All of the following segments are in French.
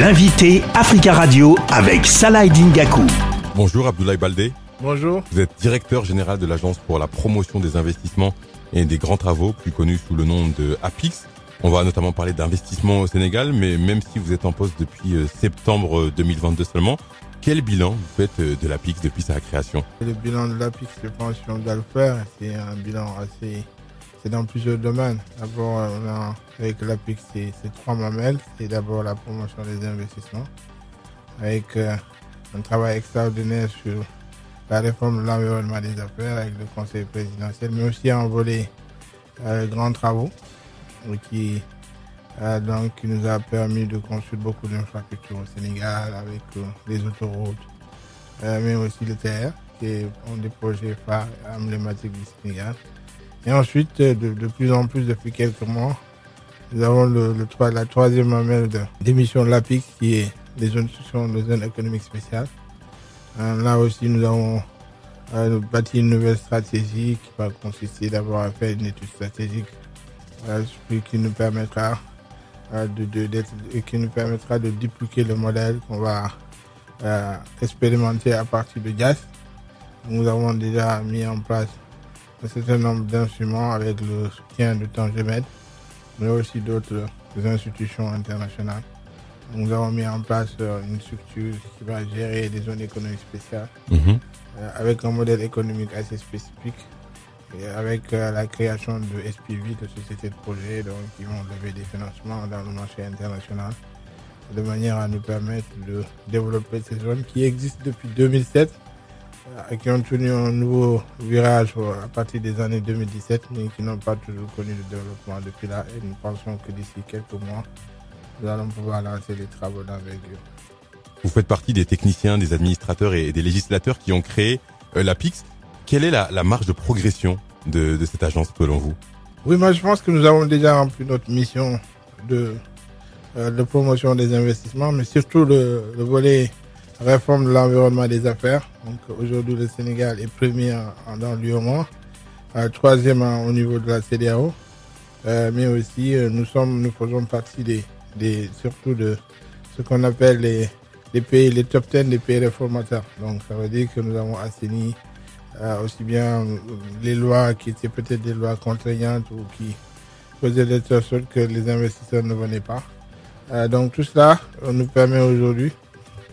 L'invité Africa Radio avec Salah Dingaku. Bonjour Abdoulaye Baldé. Bonjour. Vous êtes directeur général de l'Agence pour la promotion des investissements et des grands travaux, plus connu sous le nom de APIX. On va notamment parler d'investissement au Sénégal, mais même si vous êtes en poste depuis euh, septembre 2022 seulement, quel bilan vous faites euh, de l'APIX depuis sa création? Le bilan de l'APIX, je pense qu'on doit le faire. C'est un bilan assez... C'est dans plusieurs domaines. D'abord, avec l'APIX, c'est trois mamelles. C'est d'abord la promotion des investissements, avec euh, un travail extraordinaire sur la réforme de l'environnement des affaires avec le Conseil présidentiel, mais aussi un volet euh, grands travaux qui, euh, donc, qui nous a permis de construire beaucoup d'infrastructures au Sénégal avec les autoroutes, mais aussi le TR, qui sont des projets phares emblématiques du Sénégal. Et ensuite, de, de, plus en plus, depuis quelques mois, nous avons la troisième mamelle d'émission de, l'APIC qui est les zones, économiques spéciales. Euh, là aussi, nous avons euh, bâti une nouvelle stratégie qui va consister d'abord à faire une étude stratégique euh, qui nous permettra de, de qui nous permettra de dupliquer le modèle qu'on va expérimenter à partir de gaz. Nous avons déjà mis en place un certain nombre d'instruments avec le soutien de Tangemed, mais aussi d'autres institutions internationales. Nous avons mis en place euh, une structure qui va gérer des zones économiques spéciales Mhm. euh, avec un modèle économique assez spécifique et avec euh, la création de SPV, de sociétés de projet, donc, qui vont lever des financements dans le marché international de manière à nous permettre de développer ces zones qui existent depuis 2007 et qui ont tenu un nouveau virage à partir des années 2017 mais qui n'ont pas toujours connu le développement depuis là et nous pensons que d'ici quelques mois nous allons pouvoir lancer les travaux d'envergure. Vous faites partie des techniciens, des administrateurs et des législateurs qui ont créé euh, l'APIX. Quelle est la, la, marge de progression de, de, cette agence selon vous? Oui, moi je pense que nous avons déjà rempli notre mission de, euh, de promotion des investissements, mais surtout le, le volet réforme de l'environnement des affaires. Donc aujourd'hui le Sénégal est premier dans l'UOMA, euh, troisième au niveau de la CDAO, euh, mais aussi nous sommes, nous faisons partie des des, surtout de ce qu'on appelle les, les pays, les top 10 des pays réformateurs. Donc ça veut dire que nous avons assaini euh, aussi bien les lois qui étaient peut-être des lois contraignantes ou qui faisaient de telle sorte que les investisseurs ne venaient pas. Euh, donc tout cela nous permet aujourd'hui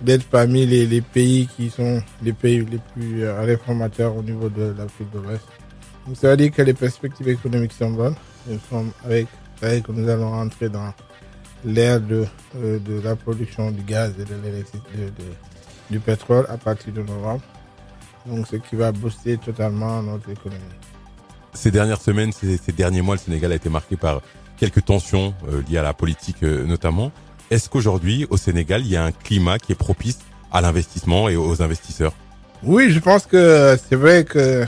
d'être parmi les, pays qui sont les pays les plus euh, réformateurs au niveau de l'Afrique de l'Ouest. Ça veut dire que les perspectives économiques sont bonnes. Nous sommes avec, avec nous allons rentrer dans l'ère de, euh, de la production du gaz et de l'électricité, du pétrole à partir de novembre. Donc, ce qui va booster totalement notre économie. Ces dernières semaines, ces, derniers mois, le Sénégal a été marqué par quelques tensions euh, liées à la politique notamment. Est-ce qu'aujourd'hui, au Sénégal, il y a un climat qui est propice à l'investissement et aux investisseurs? Oui, je pense que c'est vrai que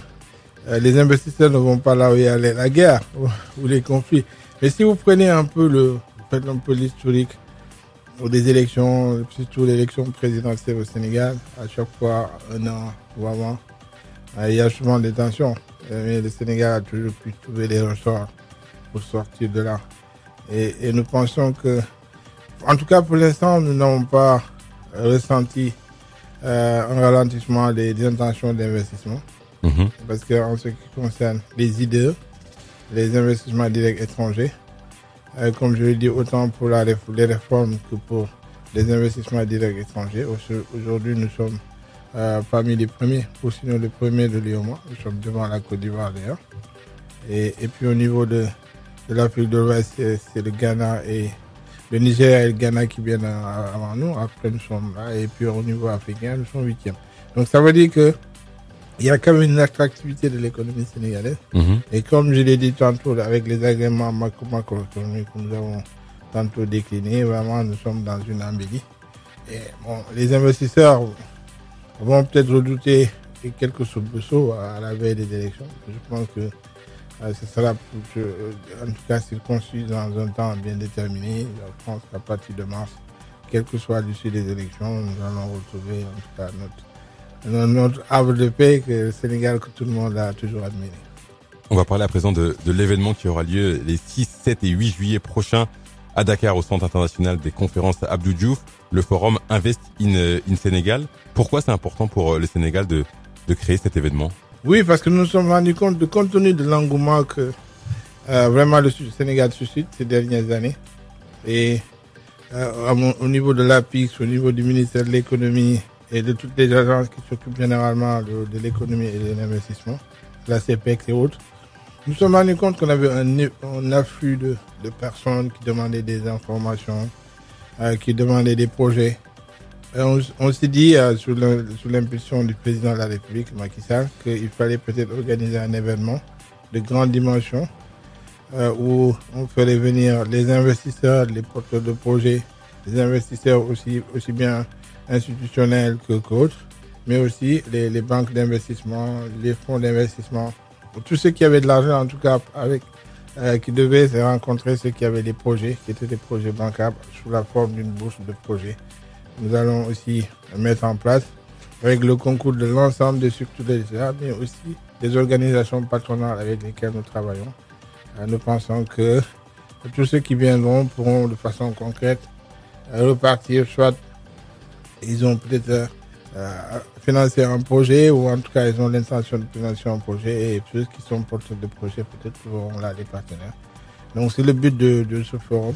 les investisseurs ne vont pas là où il y a la guerre ou les conflits. Mais si vous prenez un peu le, faites un peu l'historique des élections, surtout l'élection présidentielle au Sénégal, à chaque fois, un an ou avant, il y a souvent des tensions. Mais le Sénégal a toujours pu trouver des ressorts pour sortir de là. Et nous pensons que, en tout cas pour l'instant, nous n'avons pas ressenti euh, un ralentissement des, des intentions d'investissement. Mhm. Parce qu'en ce qui concerne les idées, les investissements directs étrangers, euh, comme je l'ai dit, autant pour la, les réformes que pour les investissements directs étrangers. Aujourd'hui, nous sommes euh, parmi les premiers, ou sinon les premiers de l'IOMA. Nous sommes devant la Côte d'Ivoire d'ailleurs. Et, et, puis au niveau de, de l'Afrique de l'Ouest, c'est le Ghana et le Niger et le Ghana qui viennent avant nous. Après, nous sommes là. Et puis au niveau africain, nous sommes huitièmes. Donc ça veut dire que il y a quand même une attractivité de l'économie sénégalaise. Mhm. Et comme je l'ai dit tantôt, avec les agréments macro macroéconomiques que nous avons tantôt déclinés, vraiment, nous sommes dans une embellie. Et bon, les investisseurs vont peut-être redouter quelques soubresauts à la veille des élections. Je pense que euh, ce sera, euh, en tout cas, circoncis dans un temps bien déterminé. Je pense qu'à partir de mars, quel que soit l'issue des élections, nous allons retrouver, en tout cas, notre notre havre de paix que le Sénégal que tout le monde a toujours admiré. On va parler à présent de, de l'événement qui aura lieu les 6, 7 et 8 juillet prochains à Dakar au Centre international des conférences Abdou Diouf, le forum Invest in, in Sénégal. Pourquoi c'est important pour le Sénégal de, de créer cet événement? Oui, parce que nous nous sommes rendus compte, compte tenu de l'engouement que euh, vraiment le Sénégal suscite ces dernières années, et euh, au niveau de l'APIX, au niveau du ministère de l'économie et de toutes les agences qui s'occupent généralement de, l'économie et de l'investissement, la CPEX et autres, nous sommes rendus compte qu'on avait un, afflux de, de, personnes qui demandaient des informations, euh, qui demandaient des projets. On, s'est dit, euh, sous l'impulsion du président de la République, Macky Sall, qu'il fallait peut-être organiser un événement de grande dimension euh, où on ferait venir les investisseurs, les porteurs de projets, les investisseurs aussi, bien institutionnels que qu'autres, mais aussi les, les banques d'investissement, les fonds d'investissement, tous ceux qui avaient de l'argent en tout cas avec euh, qui devaient se rencontrer ceux qui avaient des projets, qui étaient des projets bancables sous la forme d'une bourse de projets. Nous allons aussi mettre en place avec le concours de l'ensemble des structures de mais aussi des organisations patronales avec lesquelles nous travaillons. Euh, nous pensons que tous ceux qui viendront pourront de façon concrète euh, repartir, soit ils ont peut-être euh, financer un projet ou en tout cas ils ont l'intention de financer un projet et ceux qui sont porteurs de projet peut-être trouveront là des partenaires. Donc c'est le but de, ce forum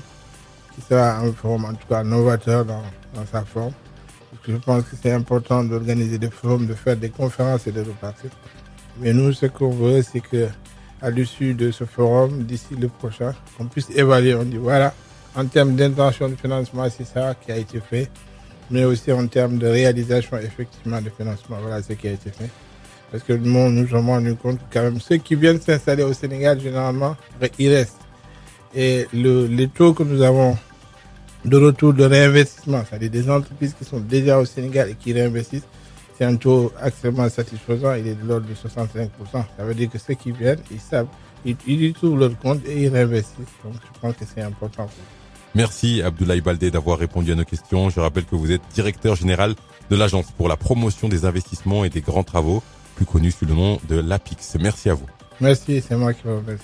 qui sera un forum en tout cas novateur dans, sa forme. Je pense que c'est important d'organiser des forums, de faire des conférences et de repartir. Mais nous ce qu'on veut c'est que l'issue de ce forum, d'ici le prochain, on puisse évaluer, on dit voilà, en termes d'intention de financement, c'est ça qui a été fait mais aussi en termes de réalisation effectivement de financement. Voilà ce qui a été fait. Parce que nous nous sommes rendus compte quand même ceux qui viennent s'installer au Sénégal, généralement, ils restent. Et le, les taux que nous avons de retour de réinvestissement, c'est-à-dire des entreprises qui sont déjà au Sénégal et qui réinvestissent, c'est un taux extrêmement satisfaisant, il est de l'ordre de 65%. Ça veut dire que ceux qui viennent, ils savent, ils, ils trouvent leur compte et ils réinvestissent. Donc je pense que c'est important. Merci Abdoulaye Baldé d'avoir répondu à nos questions. Je rappelle que vous êtes directeur général de l'Agence pour la promotion des investissements et des grands travaux, plus connu sous le nom de l'APIX. Merci à vous. Merci, c'est moi qui vous remercie.